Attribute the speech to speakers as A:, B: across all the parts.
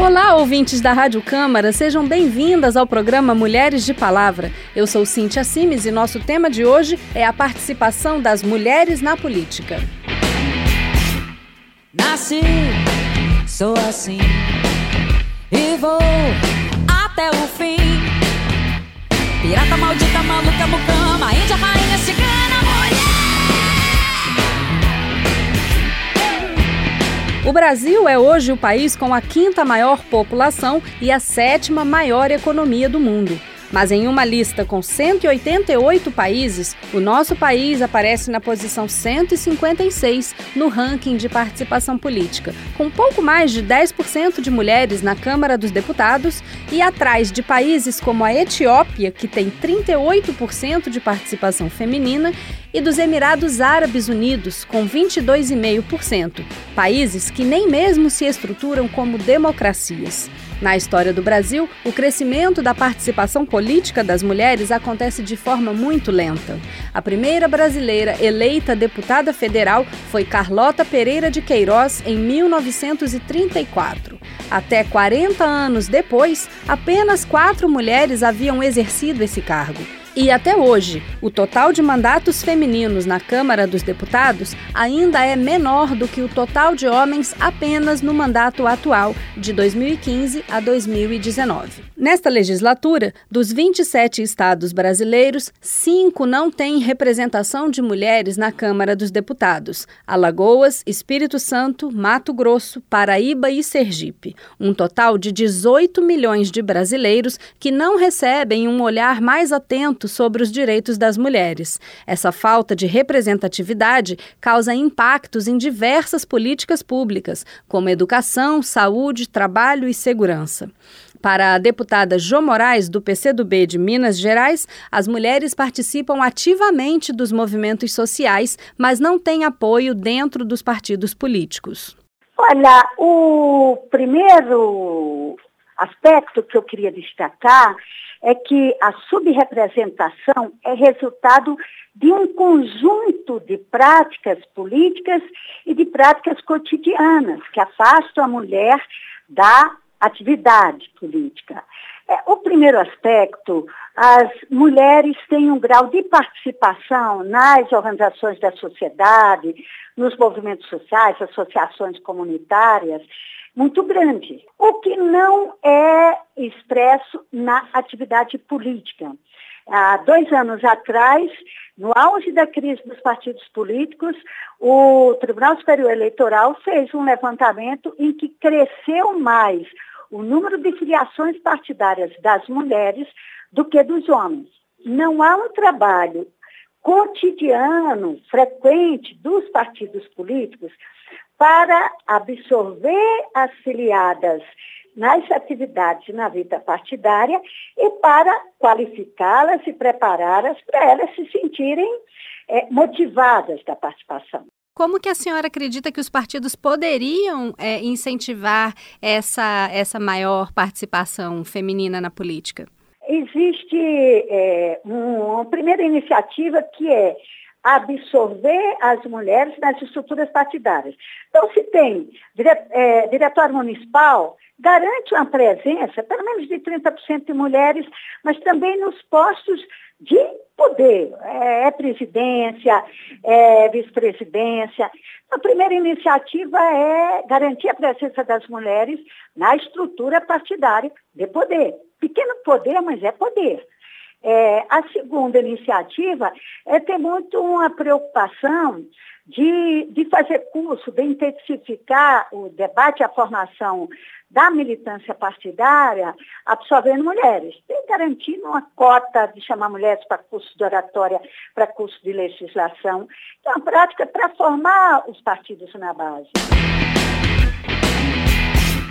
A: Olá, ouvintes da Rádio Câmara, sejam bem-vindas ao programa Mulheres de Palavra. Eu sou Cíntia Simes e nosso tema de hoje é a participação das mulheres na política.
B: Nasci, sou assim e vou até o fim. Pirata maldita, maluca, mucama, índia, rainha, cigana,
A: O Brasil é hoje o país com a quinta maior população e a sétima maior economia do mundo. Mas em uma lista com 188 países, o nosso país aparece na posição 156 no ranking de participação política, com pouco mais de 10% de mulheres na Câmara dos Deputados e atrás de países como a Etiópia, que tem 38% de participação feminina, e dos Emirados Árabes Unidos, com 22,5%, países que nem mesmo se estruturam como democracias. Na história do Brasil, o crescimento da participação política das mulheres acontece de forma muito lenta. A primeira brasileira eleita deputada federal foi Carlota Pereira de Queiroz em 1934. Até 40 anos depois, apenas quatro mulheres haviam exercido esse cargo. E até hoje, o total de mandatos femininos na Câmara dos Deputados ainda é menor do que o total de homens apenas no mandato atual, de 2015 a 2019. Nesta legislatura, dos 27 estados brasileiros, cinco não têm representação de mulheres na Câmara dos Deputados: Alagoas, Espírito Santo, Mato Grosso, Paraíba e Sergipe. Um total de 18 milhões de brasileiros que não recebem um olhar mais atento sobre os direitos das mulheres. Essa falta de representatividade causa impactos em diversas políticas públicas, como educação, saúde, trabalho e segurança. Para a deputada Jo Moraes, do PCdoB de Minas Gerais, as mulheres participam ativamente dos movimentos sociais, mas não têm apoio dentro dos partidos políticos.
C: Olha, o primeiro aspecto que eu queria destacar é que a subrepresentação é resultado de um conjunto de práticas políticas e de práticas cotidianas que afastam a mulher da atividade política. É, o primeiro aspecto, as mulheres têm um grau de participação nas organizações da sociedade, nos movimentos sociais, associações comunitárias, muito grande, o que não é expresso na atividade política. Há dois anos atrás, no auge da crise dos partidos políticos, o Tribunal Superior Eleitoral fez um levantamento em que cresceu mais o número de filiações partidárias das mulheres do que dos homens. Não há um trabalho cotidiano, frequente dos partidos políticos para absorver as filiadas nas atividades na vida partidária e para qualificá-las e prepará-las para elas se sentirem é, motivadas da participação.
A: Como que a senhora acredita que os partidos poderiam é, incentivar essa, essa maior participação feminina na política?
C: Existe é, uma primeira iniciativa que é absorver as mulheres nas estruturas partidárias. Então, se tem é, diretório municipal, garante uma presença, pelo menos de 30% de mulheres, mas também nos postos de poder. É, é presidência, é vice-presidência. A primeira iniciativa é garantir a presença das mulheres na estrutura partidária de poder. Pequeno poder, mas é poder. É, a segunda iniciativa é ter muito uma preocupação de, de fazer curso, de intensificar o debate a formação da militância partidária, absorvendo mulheres. Tem garantindo uma cota de chamar mulheres para curso de oratória, para curso de legislação. Então, a prática para formar os partidos na base.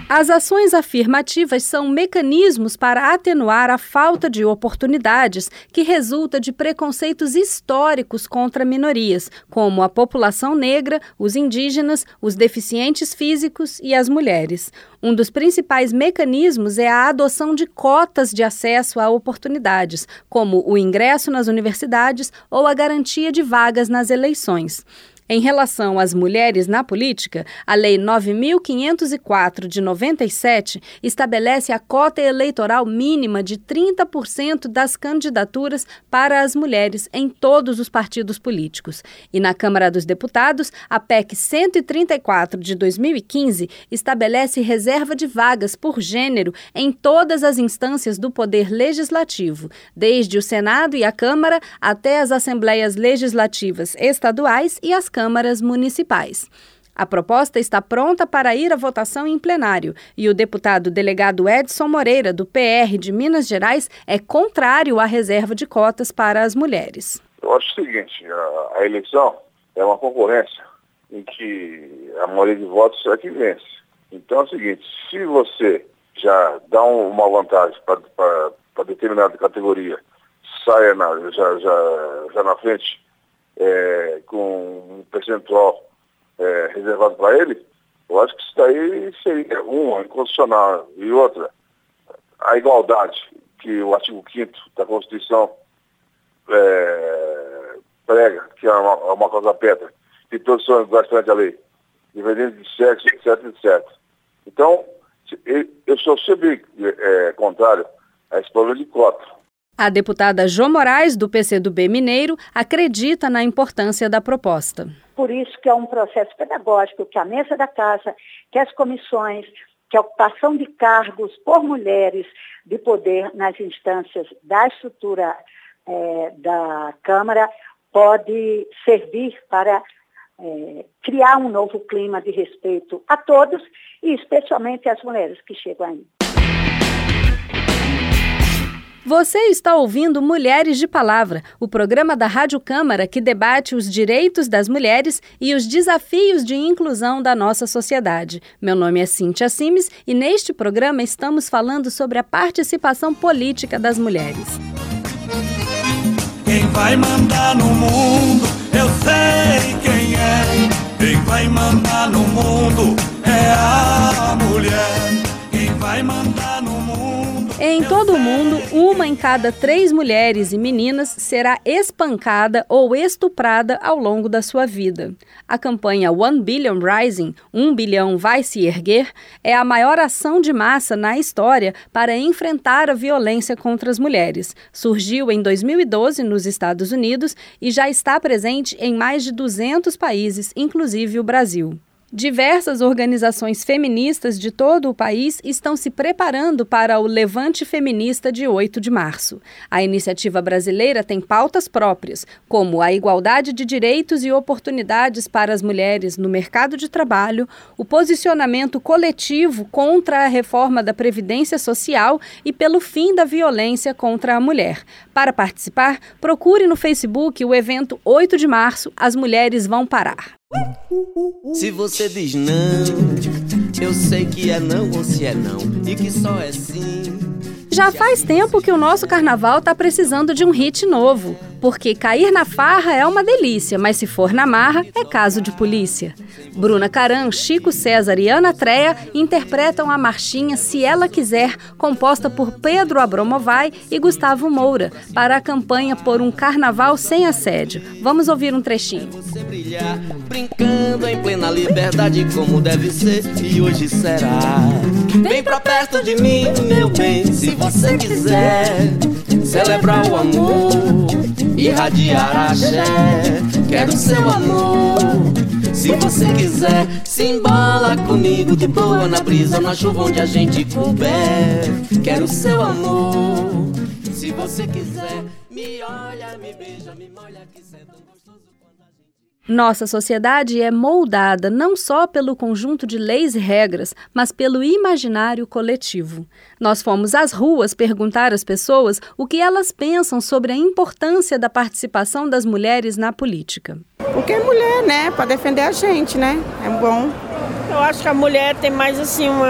A: As ações afirmativas são mecanismos para atenuar a falta de oportunidades que resulta de preconceitos históricos contra minorias, como a população negra, os indígenas, os deficientes físicos e as mulheres. Um dos principais mecanismos é a adoção de cotas de acesso a oportunidades, como o ingresso nas universidades ou a garantia de vagas nas eleições. Em relação às mulheres na política, a Lei 9504 de 97 estabelece a cota eleitoral mínima de 30% das candidaturas para as mulheres em todos os partidos políticos. E na Câmara dos Deputados, a PEC 134 de 2015 estabelece reserva de vagas por gênero em todas as instâncias do Poder Legislativo, desde o Senado e a Câmara até as assembleias legislativas estaduais e as câmaras municipais. A proposta está pronta para ir à votação em plenário e o deputado delegado Edson Moreira, do PR de Minas Gerais, é contrário à reserva de cotas para as mulheres.
D: Eu acho o seguinte: a, eleição é uma concorrência em que a maioria de votos é que vence. Então é o seguinte: se você já dá um, uma vantagem para determinada categoria, saia na, já, já, já na frente é, com um percentual é, reservado para ele, eu acho que isso daí seria, uma, inconstitucional, e outra, a igualdade que o artigo 5 da Constituição é, prega, que é uma, é uma coisa pedra, que todos são iguais perante a lei, independente de sexo, etc, etc. Então, eu sou sempre é, contrário a esse problema de cota.
A: A deputada Jô Moraes, do PCdoB Mineiro, acredita na importância da proposta.
C: Por isso que é um processo pedagógico que a mesa da casa, que as comissões, que a ocupação de cargos por mulheres de poder nas instâncias da estrutura é, da Câmara pode servir para é, criar um novo clima de respeito a todos e especialmente às mulheres que chegam aí.
A: Você está ouvindo Mulheres de Palavra, o programa da Rádio Câmara que debate os direitos das mulheres e os desafios de inclusão da nossa sociedade. Meu nome é Cíntia Simes e neste programa estamos falando sobre a participação política das mulheres.
E: Quem vai mandar no mundo, eu sei quem é. Quem vai mandar no mundo
A: uma em cada três mulheres e meninas será espancada ou estuprada ao longo da sua vida. A campanha One Billion Rising, um bilhão vai se erguer, é a maior ação de massa na história para enfrentar a violência contra as mulheres. Surgiu em 2012 nos Estados Unidos e já está presente em mais de 200 países, inclusive o Brasil. Diversas organizações feministas de todo o país estão se preparando para o Levante Feminista de 8 de março. A iniciativa brasileira tem pautas próprias, como a igualdade de direitos e oportunidades para as mulheres no mercado de trabalho, o posicionamento coletivo contra a reforma da Previdência Social e pelo fim da violência contra a mulher. Para participar, procure no Facebook o evento 8 de março As Mulheres Vão Parar.
F: Se você diz não, eu sei que é não ou se é não, e que só é sim.
A: Já faz tempo que o nosso carnaval tá precisando de um hit novo, porque cair na farra é uma delícia, mas se for na marra é caso de polícia. Bruna Caran, Chico César e Ana Treia interpretam a marchinha Se Ela Quiser, composta por Pedro Abromovai e Gustavo Moura, para a campanha por um carnaval sem assédio. Vamos ouvir um trechinho.
F: Você brilhar, brincando em plena liberdade como deve ser, e hoje será. Vem pra perto de mim, meu bem, se você quiser celebrar o amor, irradiar axé. Quero seu amor. Se você quiser, se embola comigo de boa na brisa, na chuva onde a gente couber. Quero seu amor. Se você quiser, me olha, me beija, me molha, que gostoso.
A: Nossa sociedade é moldada não só pelo conjunto de leis e regras, mas pelo imaginário coletivo. Nós fomos às ruas perguntar às pessoas o que elas pensam sobre a importância da participação das mulheres na política.
G: Porque é mulher, né? Para defender a gente, né? É bom.
H: Eu acho que a mulher tem mais assim uma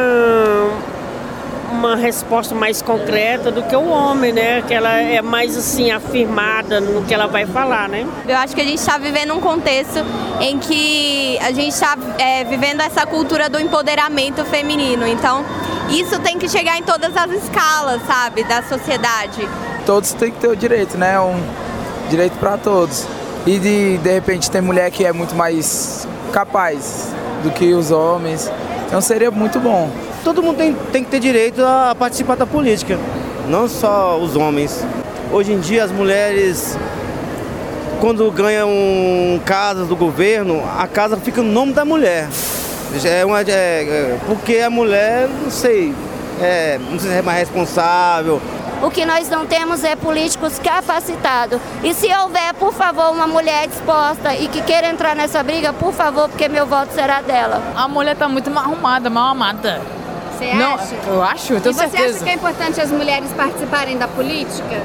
H: uma resposta mais concreta do que o homem, né? Que ela é mais assim afirmada no que ela vai falar, né?
I: Eu acho que a gente está vivendo um contexto em que a gente está é, vivendo essa cultura do empoderamento feminino. Então, isso tem que chegar em todas as escalas, sabe, da sociedade.
J: Todos têm que ter o direito, né? Um direito para todos. E de, de repente tem mulher que é muito mais capaz do que os homens. Então seria muito bom.
K: Todo mundo tem, tem que ter direito a participar da política, não só os homens. Hoje em dia as mulheres, quando ganham casa do governo, a casa fica no nome da mulher. É uma, é, é, porque a mulher, não sei, é, não sei se é mais responsável.
L: O que nós não temos é políticos capacitados. E se houver, por favor, uma mulher disposta e que queira entrar nessa briga, por favor, porque meu voto será dela.
M: A mulher está muito mal arrumada, mal amada.
N: Você
M: não,
N: acha?
M: Eu acho, eu tenho
N: e você
M: certeza.
N: acha que é importante as mulheres participarem da política?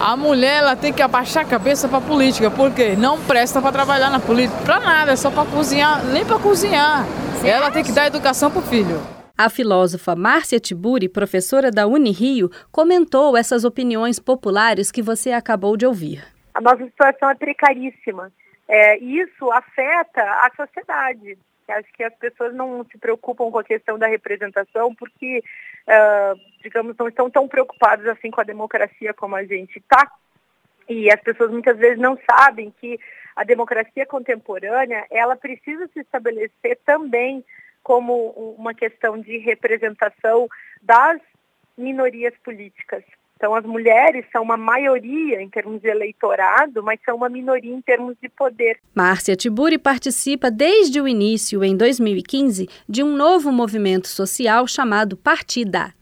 M: A mulher ela tem que abaixar a cabeça para política, porque não presta para trabalhar na política, para nada, é só para cozinhar, nem para cozinhar.
N: Você
M: ela
N: acha?
M: tem que dar educação pro filho.
A: A filósofa Márcia Tiburi, professora da Unirio, comentou essas opiniões populares que você acabou de ouvir.
O: A nossa situação é precaríssima. É, e isso afeta a sociedade. Acho que as pessoas não se preocupam com a questão da representação porque, ah, digamos, não estão tão preocupadas assim com a democracia como a gente está. E as pessoas muitas vezes não sabem que a democracia contemporânea ela precisa se estabelecer também como uma questão de representação das minorias políticas. Então, as mulheres são uma maioria em termos de eleitorado, mas são uma minoria em termos de poder.
A: Márcia Tiburi participa desde o início, em 2015, de um novo movimento social chamado Partida.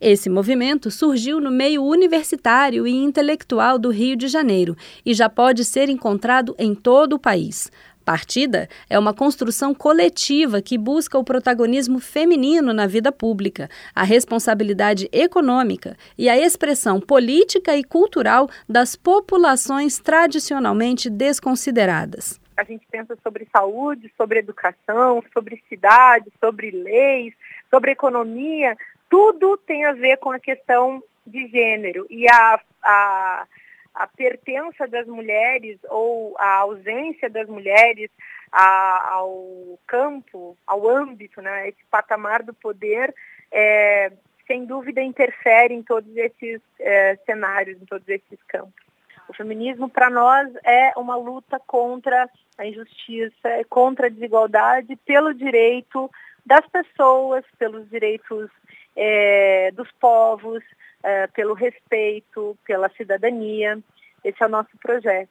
A: Esse movimento surgiu no meio universitário e intelectual do Rio de Janeiro e já pode ser encontrado em todo o país. Partida é uma construção coletiva que busca o protagonismo feminino na vida pública, a responsabilidade econômica e a expressão política e cultural das populações tradicionalmente desconsideradas.
O: A gente pensa sobre saúde, sobre educação, sobre cidade, sobre leis, sobre economia, tudo tem a ver com a questão de gênero. E a, a, a pertença das mulheres ou a ausência das mulheres a, ao campo, ao âmbito, né, esse patamar do poder, é, sem dúvida interfere em todos esses é, cenários, em todos esses campos. O feminismo, para nós, é uma luta contra a injustiça, contra a desigualdade, pelo direito das pessoas, pelos direitos é, dos povos, é, pelo respeito, pela cidadania. Esse é o nosso projeto.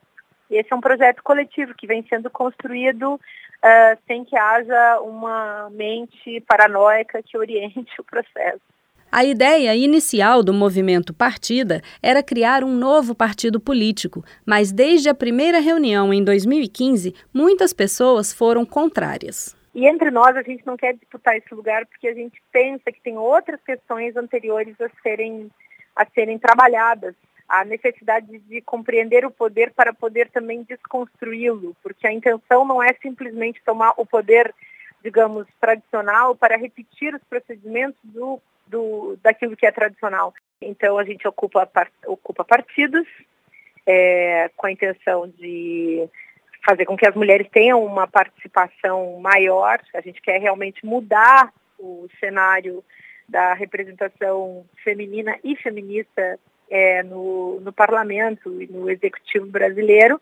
O: E esse é um projeto coletivo que vem sendo construído uh, sem que haja uma mente paranoica que oriente o processo.
A: A ideia inicial do movimento Partida era criar um novo partido político, mas desde a primeira reunião em 2015, muitas pessoas foram contrárias.
O: E entre nós, a gente não quer disputar esse lugar porque a gente pensa que tem outras questões anteriores a serem, a serem trabalhadas. A necessidade de compreender o poder para poder também desconstruí-lo, porque a intenção não é simplesmente tomar o poder, digamos, tradicional para repetir os procedimentos do, do, daquilo que é tradicional. Então, a gente ocupa, ocupa partidos é, com a intenção de fazer com que as mulheres tenham uma participação maior. A gente quer realmente mudar o cenário da representação feminina e feminista é, no, no parlamento e no executivo brasileiro.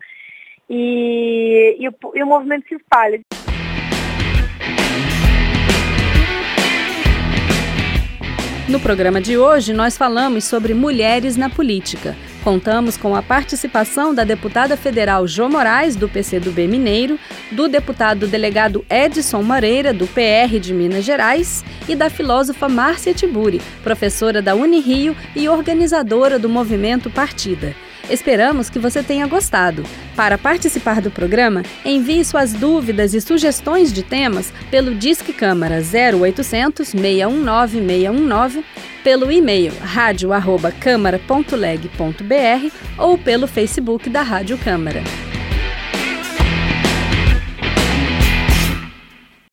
O: E, e, o, e o movimento se espalha.
A: No programa de hoje, nós falamos sobre mulheres na política. Contamos com a participação da deputada federal Jo Moraes, do PCdoB Mineiro, do deputado delegado Edson Moreira, do PR de Minas Gerais, e da filósofa Márcia Tiburi, professora da Unirio e organizadora do movimento Partida. Esperamos que você tenha gostado. Para participar do programa, envie suas dúvidas e sugestões de temas pelo Disque Câmara 0800 619 619, pelo e-mail radio@câmara.leg.br ou pelo Facebook da Rádio Câmara.